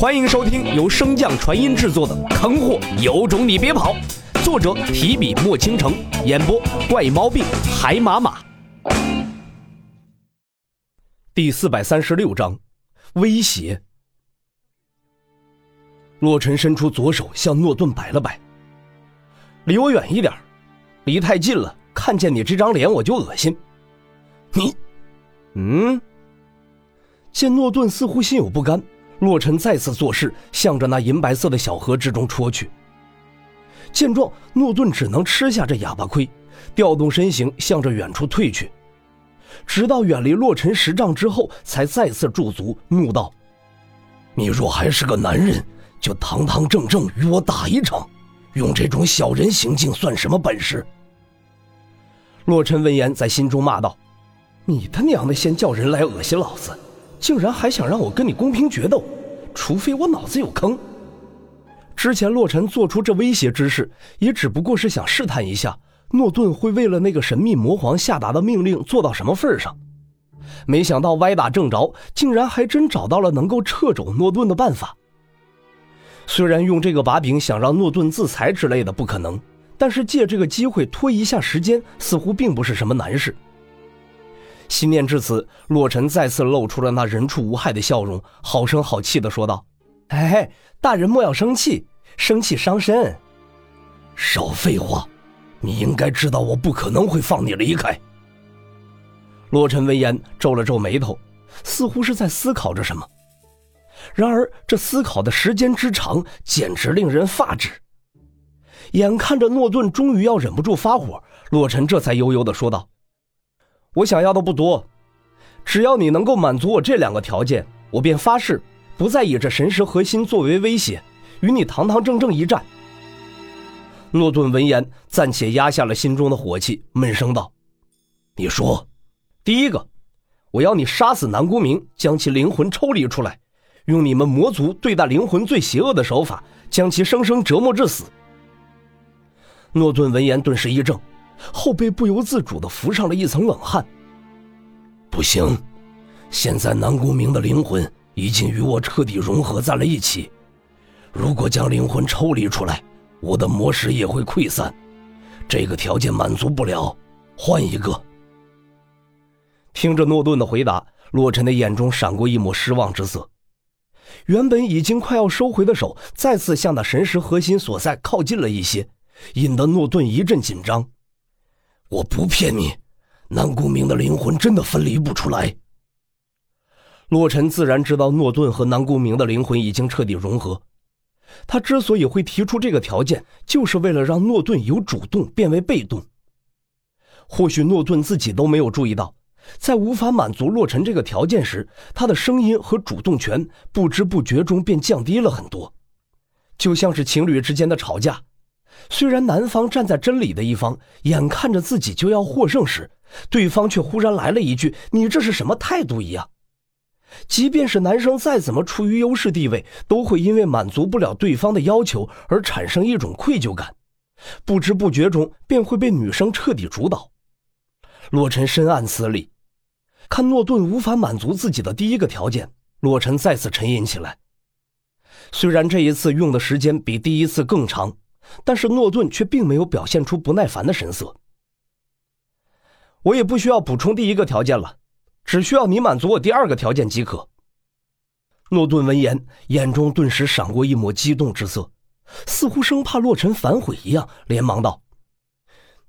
欢迎收听由升降传音制作的《坑货有种你别跑》，作者提笔墨倾城，演播怪毛病海马马。第四百三十六章，威胁。洛尘伸出左手向诺顿摆了摆：“离我远一点，离太近了，看见你这张脸我就恶心。”你，嗯？见诺顿似乎心有不甘。洛尘再次作势，向着那银白色的小河之中戳去。见状，诺顿只能吃下这哑巴亏，调动身形向着远处退去，直到远离洛尘十丈之后，才再次驻足，怒道：“你若还是个男人，就堂堂正正与我打一场，用这种小人行径算什么本事？”洛尘闻言，在心中骂道：“你他娘的，先叫人来恶心老子！”竟然还想让我跟你公平决斗，除非我脑子有坑。之前洛尘做出这威胁之事，也只不过是想试探一下诺顿会为了那个神秘魔皇下达的命令做到什么份上。没想到歪打正着，竟然还真找到了能够掣肘诺顿的办法。虽然用这个把柄想让诺顿自裁之类的不可能，但是借这个机会拖一下时间，似乎并不是什么难事。心念至此，洛尘再次露出了那人畜无害的笑容，好声好气的说道：“哎，大人莫要生气，生气伤身。少废话，你应该知道我不可能会放你离开。”洛尘闻言皱了皱眉头，似乎是在思考着什么。然而这思考的时间之长，简直令人发指。眼看着诺顿终于要忍不住发火，洛尘这才悠悠的说道。我想要的不多，只要你能够满足我这两个条件，我便发誓不再以这神石核心作为威胁，与你堂堂正正一战。诺顿闻言暂且压下了心中的火气，闷声道：“你说，第一个，我要你杀死南宫明，将其灵魂抽离出来，用你们魔族对待灵魂最邪恶的手法，将其生生折磨致死。”诺顿闻言顿时一怔。后背不由自主的浮上了一层冷汗。不行，现在南宫明的灵魂已经与我彻底融合在了一起，如果将灵魂抽离出来，我的魔石也会溃散。这个条件满足不了，换一个。听着诺顿的回答，洛尘的眼中闪过一抹失望之色。原本已经快要收回的手，再次向那神石核心所在靠近了一些，引得诺顿一阵紧张。我不骗你，南宫明的灵魂真的分离不出来。洛尘自然知道诺顿和南宫明的灵魂已经彻底融合，他之所以会提出这个条件，就是为了让诺顿由主动变为被动。或许诺顿自己都没有注意到，在无法满足洛尘这个条件时，他的声音和主动权不知不觉中便降低了很多，就像是情侣之间的吵架。虽然男方站在真理的一方，眼看着自己就要获胜时，对方却忽然来了一句：“你这是什么态度？”一样，即便是男生再怎么处于优势地位，都会因为满足不了对方的要求而产生一种愧疚感，不知不觉中便会被女生彻底主导。洛尘深谙此理，看诺顿无法满足自己的第一个条件，洛尘再次沉吟起来。虽然这一次用的时间比第一次更长。但是诺顿却并没有表现出不耐烦的神色。我也不需要补充第一个条件了，只需要你满足我第二个条件即可。诺顿闻言，眼中顿时闪过一抹激动之色，似乎生怕洛尘反悔一样，连忙道：“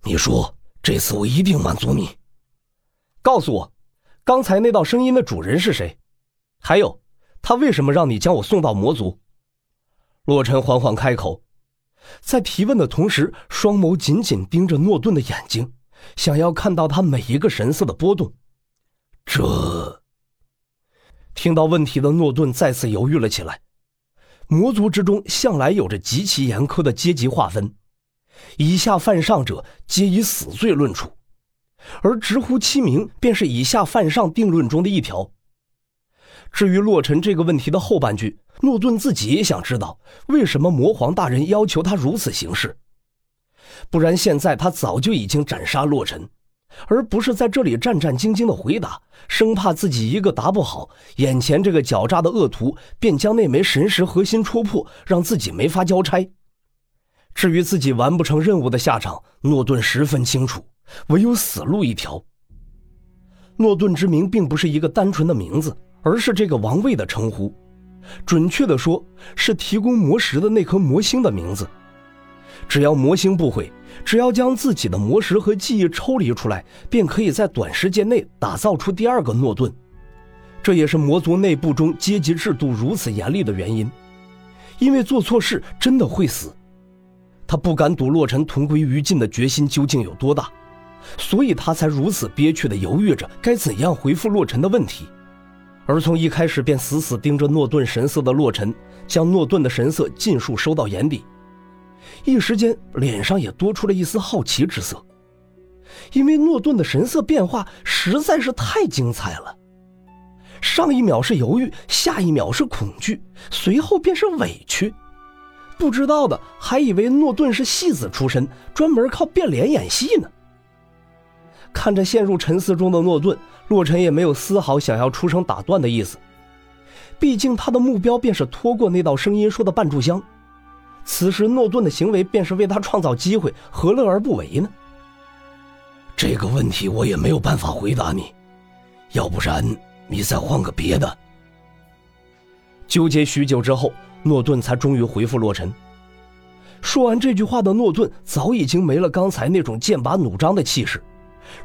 你说，这次我一定满足你。告诉我，刚才那道声音的主人是谁？还有，他为什么让你将我送到魔族？”洛尘缓缓开口。在提问的同时，双眸紧紧盯着诺顿的眼睛，想要看到他每一个神色的波动。这……听到问题的诺顿再次犹豫了起来。魔族之中向来有着极其严苛的阶级划分，以下犯上者皆以死罪论处，而直呼其名便是以下犯上定论中的一条。至于洛尘这个问题的后半句。诺顿自己也想知道，为什么魔皇大人要求他如此行事，不然现在他早就已经斩杀洛尘。而不是在这里战战兢兢的回答，生怕自己一个答不好，眼前这个狡诈的恶徒便将那枚神石核心戳破，让自己没法交差。至于自己完不成任务的下场，诺顿十分清楚，唯有死路一条。诺顿之名并不是一个单纯的名字，而是这个王位的称呼，准确的说，是提供魔石的那颗魔星的名字。只要魔星不毁，只要将自己的魔石和记忆抽离出来，便可以在短时间内打造出第二个诺顿。这也是魔族内部中阶级制度如此严厉的原因，因为做错事真的会死。他不敢赌洛尘同归于尽的决心究竟有多大，所以他才如此憋屈地犹豫着该怎样回复洛尘的问题。而从一开始便死死盯着诺顿神色的洛尘，将诺顿的神色尽数收到眼底，一时间脸上也多出了一丝好奇之色，因为诺顿的神色变化实在是太精彩了。上一秒是犹豫，下一秒是恐惧，随后便是委屈。不知道的还以为诺顿是戏子出身，专门靠变脸演戏呢。看着陷入沉思中的诺顿，洛尘也没有丝毫想要出声打断的意思。毕竟他的目标便是拖过那道声音说的半炷香，此时诺顿的行为便是为他创造机会，何乐而不为呢？这个问题我也没有办法回答你，要不然你再换个别的。纠结许久之后。诺顿才终于回复洛尘。说完这句话的诺顿早已经没了刚才那种剑拔弩张的气势，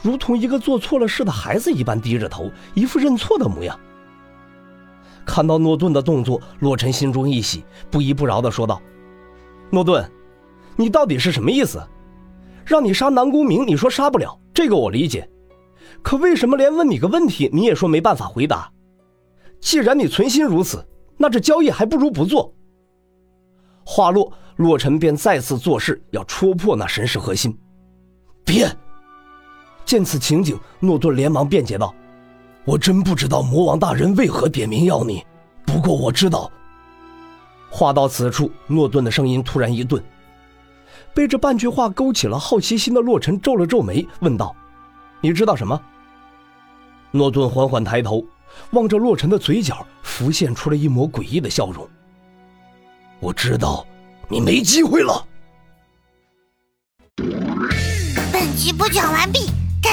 如同一个做错了事的孩子一般低着头，一副认错的模样。看到诺顿的动作，洛尘心中一喜，不依不饶地说道：“诺顿，你到底是什么意思？让你杀南宫明，你说杀不了，这个我理解。可为什么连问你个问题，你也说没办法回答？既然你存心如此。”那这交易还不如不做。话落，洛尘便再次作势要戳破那神石核心。别！见此情景，诺顿连忙辩解道：“我真不知道魔王大人为何点名要你，不过我知道。”话到此处，诺顿的声音突然一顿，被这半句话勾起了好奇心的洛尘皱了皱眉，问道：“你知道什么？”诺顿缓缓抬头。望着洛尘的嘴角，浮现出了一抹诡异的笑容。我知道，你没机会了。本集播讲完毕，